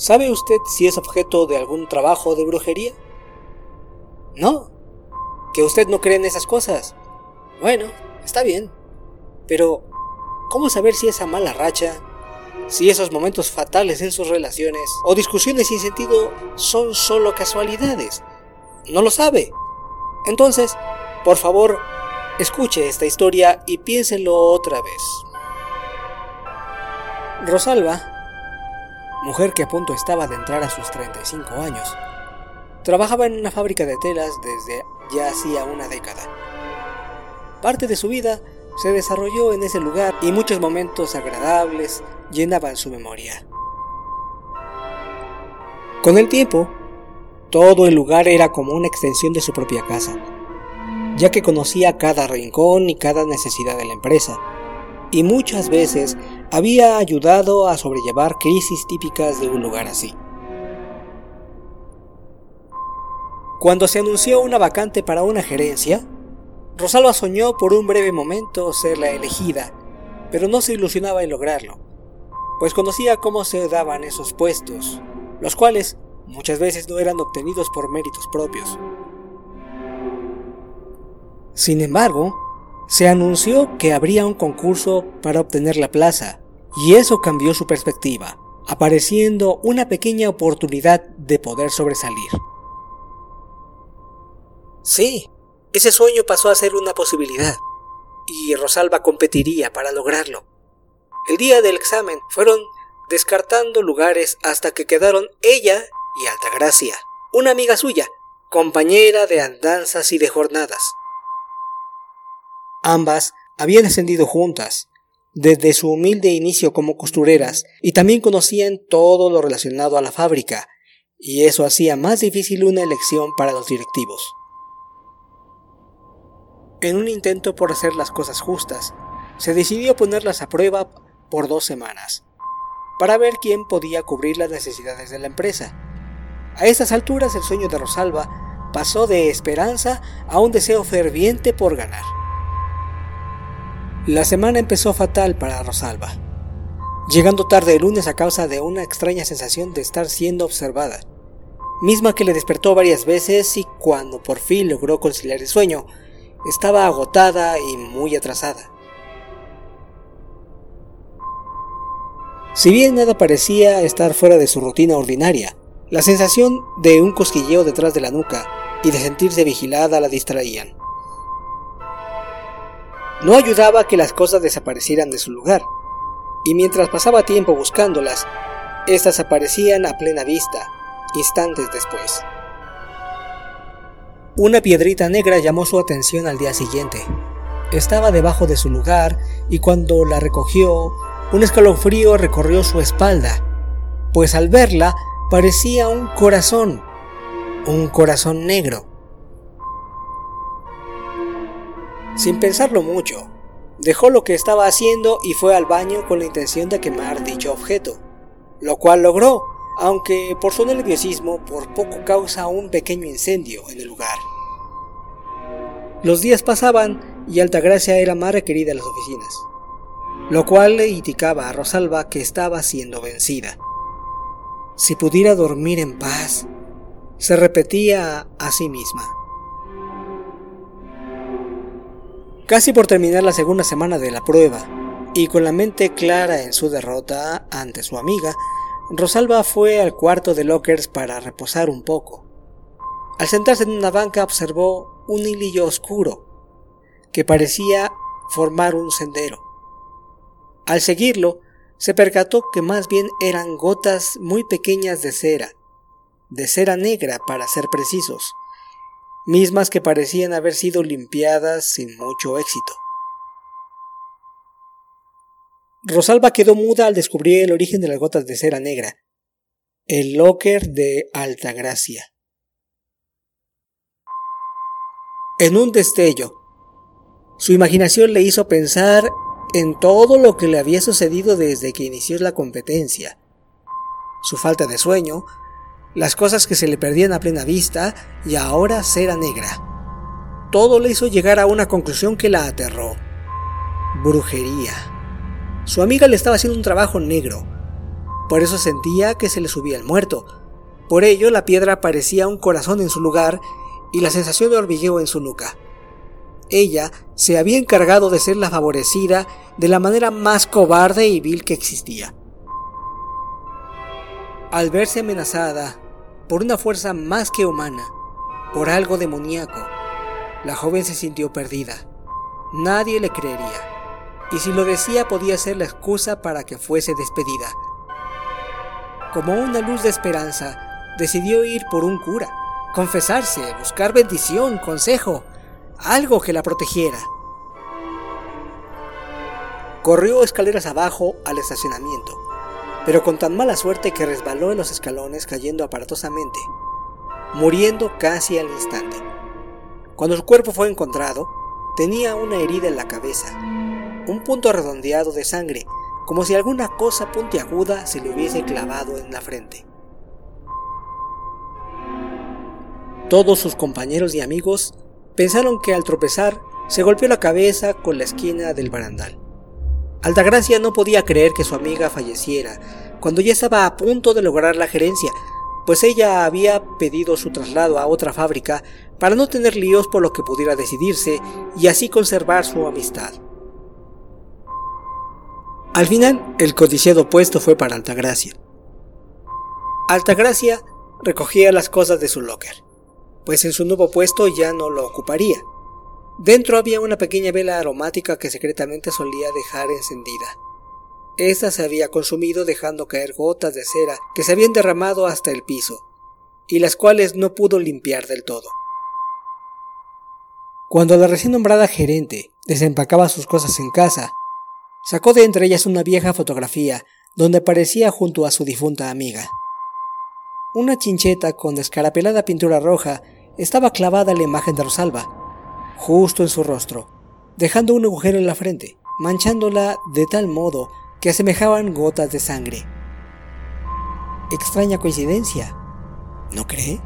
¿Sabe usted si es objeto de algún trabajo de brujería? No, que usted no cree en esas cosas. Bueno, está bien. Pero, ¿cómo saber si esa mala racha, si esos momentos fatales en sus relaciones o discusiones sin sentido son solo casualidades? No lo sabe. Entonces, por favor, escuche esta historia y piénselo otra vez. Rosalba, mujer que a punto estaba de entrar a sus 35 años, trabajaba en una fábrica de telas desde ya hacía una década. Parte de su vida se desarrolló en ese lugar y muchos momentos agradables llenaban su memoria. Con el tiempo, todo el lugar era como una extensión de su propia casa, ya que conocía cada rincón y cada necesidad de la empresa, y muchas veces había ayudado a sobrellevar crisis típicas de un lugar así. Cuando se anunció una vacante para una gerencia, Rosalba soñó por un breve momento ser la elegida, pero no se ilusionaba en lograrlo, pues conocía cómo se daban esos puestos, los cuales muchas veces no eran obtenidos por méritos propios. Sin embargo, se anunció que habría un concurso para obtener la plaza, y eso cambió su perspectiva, apareciendo una pequeña oportunidad de poder sobresalir. Sí, ese sueño pasó a ser una posibilidad, y Rosalba competiría para lograrlo. El día del examen fueron descartando lugares hasta que quedaron ella y Altagracia, una amiga suya, compañera de andanzas y de jornadas. Ambas habían ascendido juntas, desde su humilde inicio como costureras, y también conocían todo lo relacionado a la fábrica, y eso hacía más difícil una elección para los directivos. En un intento por hacer las cosas justas, se decidió ponerlas a prueba por dos semanas, para ver quién podía cubrir las necesidades de la empresa. A estas alturas el sueño de Rosalba pasó de esperanza a un deseo ferviente por ganar. La semana empezó fatal para Rosalba, llegando tarde el lunes a causa de una extraña sensación de estar siendo observada, misma que le despertó varias veces y cuando por fin logró conciliar el sueño, estaba agotada y muy atrasada. Si bien nada parecía estar fuera de su rutina ordinaria, la sensación de un cosquilleo detrás de la nuca y de sentirse vigilada la distraían. No ayudaba que las cosas desaparecieran de su lugar, y mientras pasaba tiempo buscándolas, éstas aparecían a plena vista, instantes después. Una piedrita negra llamó su atención al día siguiente. Estaba debajo de su lugar y cuando la recogió, un escalofrío recorrió su espalda, pues al verla parecía un corazón, un corazón negro. Sin pensarlo mucho, dejó lo que estaba haciendo y fue al baño con la intención de quemar dicho objeto, lo cual logró, aunque por su nerviosismo por poco causa un pequeño incendio en el lugar. Los días pasaban y Altagracia era más requerida en las oficinas, lo cual le indicaba a Rosalba que estaba siendo vencida. Si pudiera dormir en paz, se repetía a sí misma. Casi por terminar la segunda semana de la prueba, y con la mente clara en su derrota ante su amiga, Rosalba fue al cuarto de lockers para reposar un poco. Al sentarse en una banca observó un hilillo oscuro que parecía formar un sendero. Al seguirlo, se percató que más bien eran gotas muy pequeñas de cera, de cera negra para ser precisos, mismas que parecían haber sido limpiadas sin mucho éxito. Rosalba quedó muda al descubrir el origen de las gotas de cera negra, el locker de Altagracia. en un destello. Su imaginación le hizo pensar en todo lo que le había sucedido desde que inició la competencia. Su falta de sueño, las cosas que se le perdían a plena vista y ahora cera negra. Todo le hizo llegar a una conclusión que la aterró. Brujería. Su amiga le estaba haciendo un trabajo negro, Por eso sentía que se le subía el muerto. Por ello la piedra parecía un corazón en su lugar y la sensación de hormigueo en su nuca. Ella se había encargado de ser la favorecida de la manera más cobarde y vil que existía. Al verse amenazada por una fuerza más que humana, por algo demoníaco, la joven se sintió perdida. Nadie le creería, y si lo decía podía ser la excusa para que fuese despedida. Como una luz de esperanza, decidió ir por un cura, confesarse, buscar bendición, consejo, algo que la protegiera. Corrió escaleras abajo al estacionamiento, pero con tan mala suerte que resbaló en los escalones cayendo aparatosamente, muriendo casi al instante. Cuando su cuerpo fue encontrado, tenía una herida en la cabeza, un punto redondeado de sangre, como si alguna cosa puntiaguda se le hubiese clavado en la frente. Todos sus compañeros y amigos pensaron que al tropezar se golpeó la cabeza con la esquina del barandal. Altagracia no podía creer que su amiga falleciera, cuando ya estaba a punto de lograr la gerencia, pues ella había pedido su traslado a otra fábrica para no tener líos por lo que pudiera decidirse y así conservar su amistad. Al final, el codiciado puesto fue para Altagracia. Altagracia recogía las cosas de su locker, pues en su nuevo puesto ya no lo ocuparía. Dentro había una pequeña vela aromática que secretamente solía dejar encendida. Esta se había consumido dejando caer gotas de cera que se habían derramado hasta el piso, y las cuales no pudo limpiar del todo. Cuando la recién nombrada gerente desempacaba sus cosas en casa, sacó de entre ellas una vieja fotografía donde aparecía junto a su difunta amiga. Una chincheta con descarapelada pintura roja estaba clavada en la imagen de Rosalba, justo en su rostro, dejando un agujero en la frente, manchándola de tal modo que asemejaban gotas de sangre. Extraña coincidencia, ¿no cree?